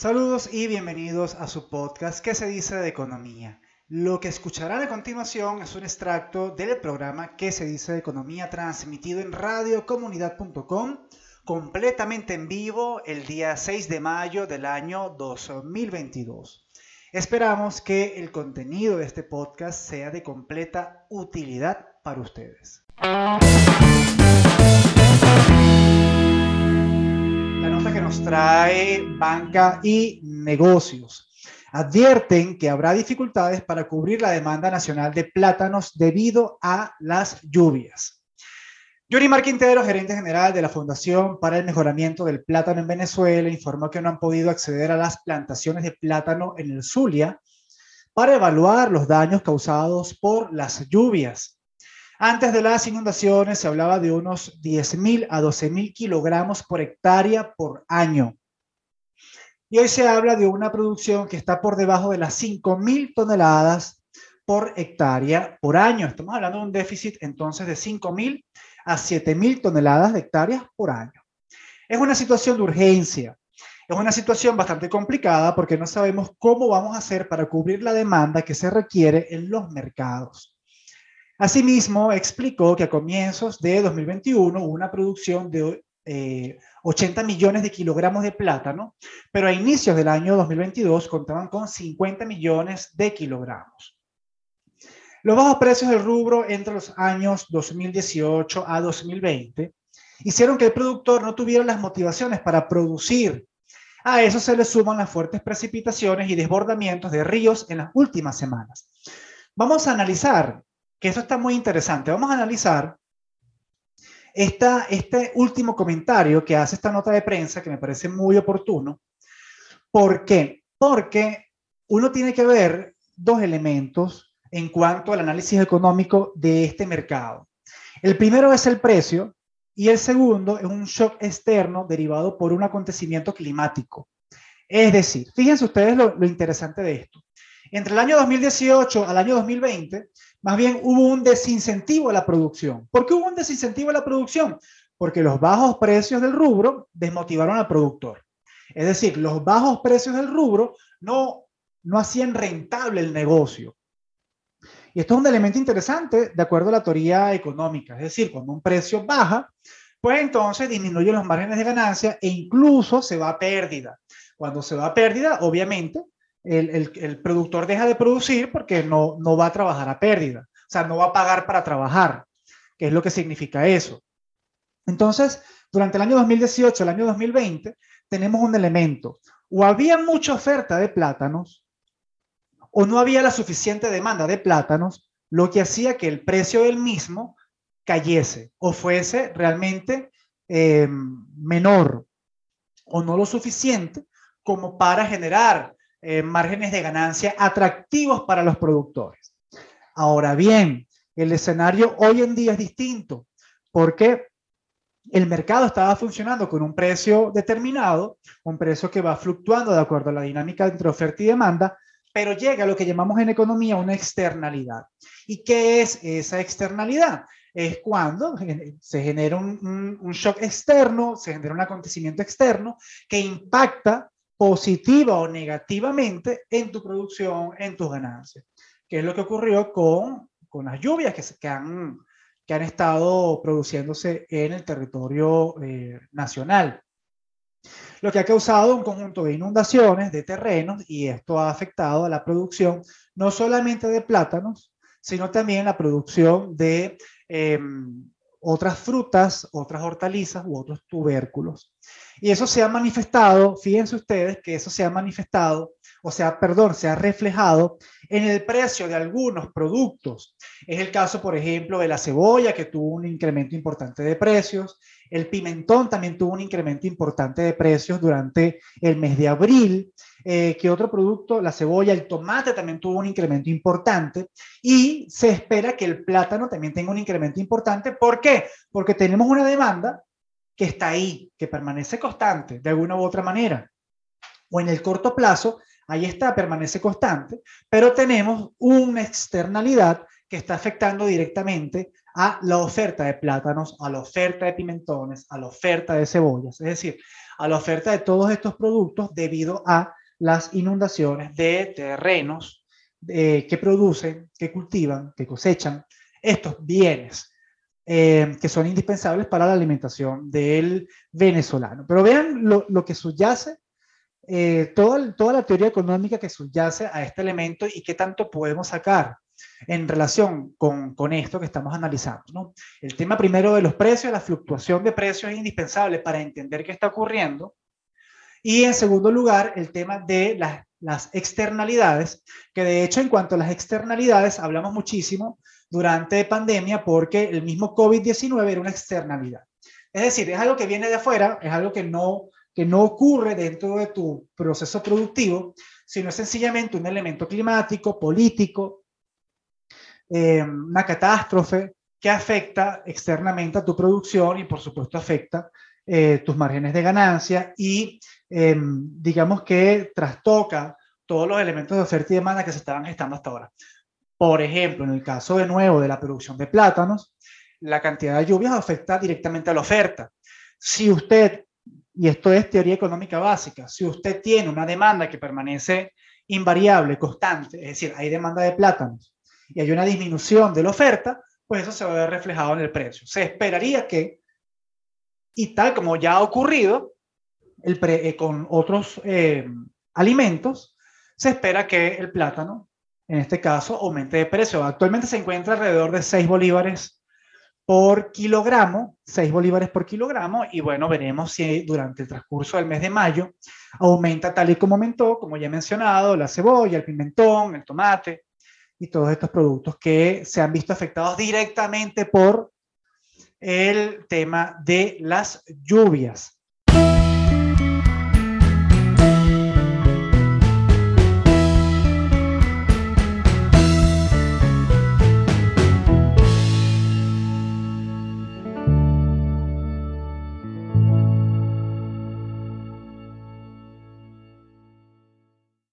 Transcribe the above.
Saludos y bienvenidos a su podcast ¿Qué se dice de economía? Lo que escucharán a continuación es un extracto del programa ¿Qué se dice de economía? transmitido en radiocomunidad.com completamente en vivo el día 6 de mayo del año 2022. Esperamos que el contenido de este podcast sea de completa utilidad para ustedes. Que nos trae banca y negocios. Advierten que habrá dificultades para cubrir la demanda nacional de plátanos debido a las lluvias. Mar Quintero, gerente general de la Fundación para el Mejoramiento del Plátano en Venezuela, informó que no han podido acceder a las plantaciones de plátano en el Zulia para evaluar los daños causados por las lluvias. Antes de las inundaciones se hablaba de unos 10.000 a 12.000 kilogramos por hectárea por año. Y hoy se habla de una producción que está por debajo de las 5.000 toneladas por hectárea por año. Estamos hablando de un déficit entonces de 5.000 a 7.000 toneladas de hectáreas por año. Es una situación de urgencia. Es una situación bastante complicada porque no sabemos cómo vamos a hacer para cubrir la demanda que se requiere en los mercados. Asimismo, explicó que a comienzos de 2021 hubo una producción de 80 eh, millones de kilogramos de plátano, pero a inicios del año 2022 contaban con 50 millones de kilogramos. Los bajos precios del rubro entre los años 2018 a 2020 hicieron que el productor no tuviera las motivaciones para producir. A eso se le suman las fuertes precipitaciones y desbordamientos de ríos en las últimas semanas. Vamos a analizar que eso está muy interesante. Vamos a analizar esta, este último comentario que hace esta nota de prensa, que me parece muy oportuno. ¿Por qué? Porque uno tiene que ver dos elementos en cuanto al análisis económico de este mercado. El primero es el precio y el segundo es un shock externo derivado por un acontecimiento climático. Es decir, fíjense ustedes lo, lo interesante de esto. Entre el año 2018 al año 2020 más bien hubo un desincentivo a la producción. ¿Por qué hubo un desincentivo a la producción? Porque los bajos precios del rubro desmotivaron al productor. Es decir, los bajos precios del rubro no, no hacían rentable el negocio. Y esto es un elemento interesante de acuerdo a la teoría económica. Es decir, cuando un precio baja, pues entonces disminuyen los márgenes de ganancia e incluso se va a pérdida. Cuando se va a pérdida, obviamente, el, productor deja de producir porque no, no va a trabajar a pérdida. O sea, no va a pagar para trabajar, que es lo que significa eso. Entonces, durante el año 2018, el año 2020, tenemos un elemento. O había mucha oferta de plátanos, o no había la suficiente demanda de plátanos, lo que hacía que el precio del mismo cayese o fuese realmente eh, menor o no lo suficiente como para generar eh, márgenes de ganancia atractivos para los productores. Ahora bien, el escenario hoy en día es distinto porque el mercado estaba funcionando con un precio determinado, un precio que va fluctuando de acuerdo a la dinámica entre oferta y demanda, pero llega a lo que llamamos en economía una externalidad. ¿Y qué es esa externalidad? Es cuando se genera un, un shock externo, se genera un acontecimiento externo que impacta positiva o negativamente en tu producción, en tus ganancias, que es lo que ocurrió con, con las lluvias que, que, han, que han estado produciéndose en el territorio eh, nacional. Lo que ha causado un conjunto de inundaciones de terrenos y esto ha afectado a la producción no solamente de plátanos, sino también la producción de em, otras frutas, otras hortalizas u otros tubérculos. Y eso se ha manifestado, fíjense ustedes que eso se ha manifestado, o sea, perdón, se ha reflejado en el precio de algunos productos. Es el caso, por ejemplo, de la cebolla, que tuvo un incremento importante de precios. El pimentón también tuvo un incremento importante de precios durante el mes de abril. Eh, ¿Qué otro producto? La cebolla, el tomate también tuvo un incremento importante. Y se espera que el plátano también tenga un incremento importante. ¿Por qué? Porque tenemos una demanda que está ahí, que permanece constante de alguna u otra manera. O en el corto plazo, ahí está, permanece constante, pero tenemos una externalidad que está afectando directamente a la oferta de plátanos, a la oferta de pimentones, a la oferta de cebollas, es decir, a la oferta de todos estos productos debido a las inundaciones de terrenos eh, que producen, que cultivan, que cosechan estos bienes eh, que son indispensables para la alimentación del venezolano. Pero vean lo, que subyace, eh, toda, toda la teoría económica que subyace a este elemento y qué tanto podemos sacar en relación con, con esto que estamos analizando. ¿no? El tema primero de los precios, la fluctuación de precios es indispensable para entender qué está ocurriendo. Y en segundo lugar, el tema de las, las externalidades, que de hecho en cuanto a las externalidades hablamos muchísimo durante pandemia porque el mismo COVID-19 era una externalidad. Es decir, es algo que viene de afuera, es algo que no, que no ocurre dentro de tu proceso productivo, sino es sencillamente un elemento climático, político, eh, una catástrofe que afecta externamente a tu producción y por supuesto afecta eh, tus márgenes de ganancia y eh, digamos que trastoca todos los elementos de oferta y demanda que se estaban gestando hasta ahora. Por ejemplo, en el caso de nuevo de la producción de plátanos, la cantidad de lluvias afecta directamente a la oferta. Si usted, y esto es teoría económica básica, si usted tiene una demanda que permanece invariable, constante, es decir, hay demanda de plátanos y hay una disminución de la oferta, pues eso se va a ver reflejado en el precio. Se esperaría que, y tal como ya ha ocurrido eh, con otros eh, alimentos, se espera que el plátano, en este caso, aumente de precio. Actualmente se encuentra alrededor de 6 bolívares por kilogramo, 6 bolívares por kilogramo, y bueno, veremos si durante el transcurso del mes de mayo aumenta tal y como aumentó, como ya he mencionado, la cebolla, el pimentón, el tomate, y todos estos productos que se han visto afectados directamente por el tema de las lluvias.